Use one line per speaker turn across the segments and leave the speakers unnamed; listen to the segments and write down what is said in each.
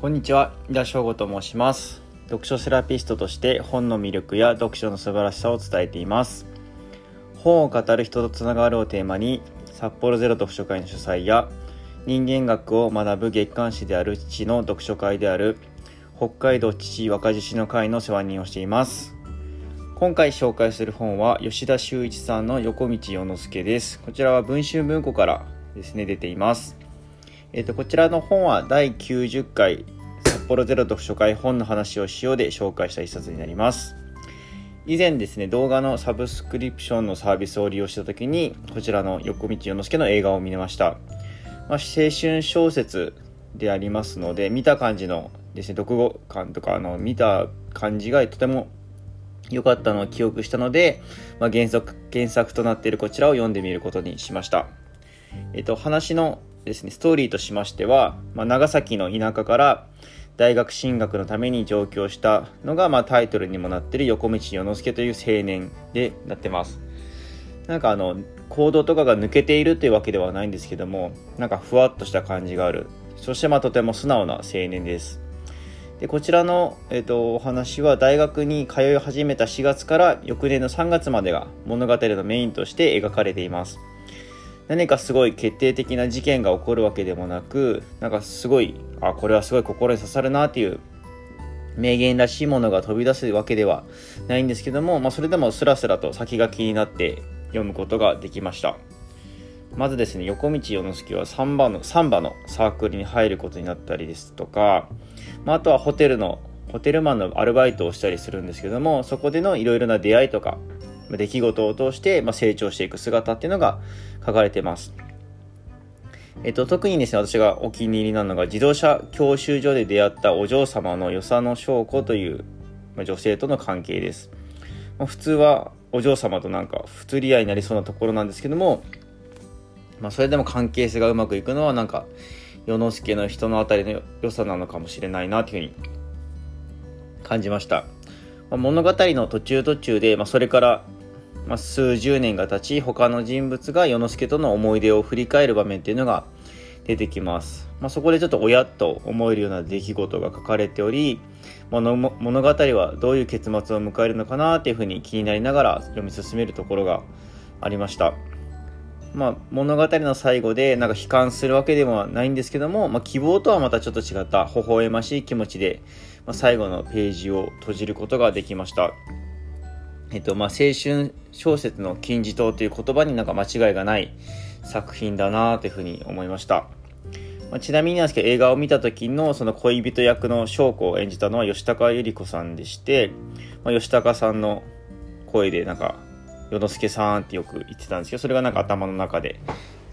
こんにちは、井田翔吾と申します。読書セラピストとして本の魅力や読書の素晴らしさを伝えています。本を語る人とつながるをテーマに、札幌ゼロ読書会の主催や、人間学を学ぶ月刊誌である父の読書会である、北海道父若獅子の会の世話人をしています。今回紹介する本は吉田修一さんの横道世之助です。こちらは文春文庫からですね、出ています。えっ、と、こちらの本は第90回札幌ゼロ読書会本の話をしようで紹介した一冊になります。以前ですね、動画のサブスクリプションのサービスを利用した時に、こちらの横道世之助の映画を見れました。まあ、青春小説でありますので、見た感じのですね、読後感とか、あの、見た感じがとても良かったのを記憶したので、まあ、原作、原作となっているこちらを読んでみることにしました。えっと、話のですね、ストーリーとしましては、まあ、長崎の田舎から大学進学のために上京したのが、まあ、タイトルにもなってる横道世之助という青年でなってます。なんかあの、行動とかが抜けているというわけではないんですけども、なんかふわっとした感じがある。そしてまあとても素直な青年です。でこちらの、えーと、お話は大学に通い始めた4月から翌年の3月までが物語のメインとして描かれています何かすごい決定的な事件が起こるわけでもなくなんかすごいあこれはすごい心に刺さるなっていう名言らしいものが飛び出すわけではないんですけども、まあ、それでもスラスラと先が気になって読むことができました。まずですね横道世之助はサンバのサンバのサークルに入ることになったりですとかまあ、あとはホテルのホテルマンのアルバイトをしたりするんですけどもそこでのいろいろな出会いとか出来事を通して、ま、成長していく姿っていうのが書かれてます。えっと、特にですね、私がお気に入りなのが、自動車教習所で出会ったお嬢様の与謝野翔子という、ま、女性との関係です。ま、普通はお嬢様となんか不釣り合いになりそうなところなんですけども、まあ、それでも関係性がうまくいくのはなんか、世之助の人のあたりの良さなのかもしれないなというふうに感じました。まあ、物語の途中途中で、まあ、それから、まあ、数十年が経ち他の人物が世之助との思い出を振り返る場面っていうのが出てきます。まあ、そこでちょっと親と思えるような出来事が書かれており物語はどういう結末を迎えるのかなっていうふうに気になりながら読み進めるところがありました。まあ、物語の最後でなんか悲観するわけでもないんですけども、まあ、希望とはまたちょっと違った微笑ましい気持ちで、まあ、最後のページを閉じることができました。えっとまあ、青春小説の金字塔という言葉になんか間違いがない作品だなというふうに思いました。まあ、ちなみになんですけど映画を見た時のその恋人役の翔子を演じたのは吉高由里子さんでして、まあ、吉高さんの声でなんか世之助さんってよく言ってたんですけどそれがなんか頭の中で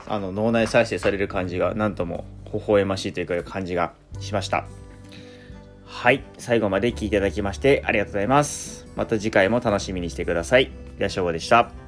あの脳内再生される感じがなんとも微笑ましいというか感じがしましたはい最後まで聞いていただきましてありがとうございますまた次回も楽しみにしてください。いらっしゃいでした。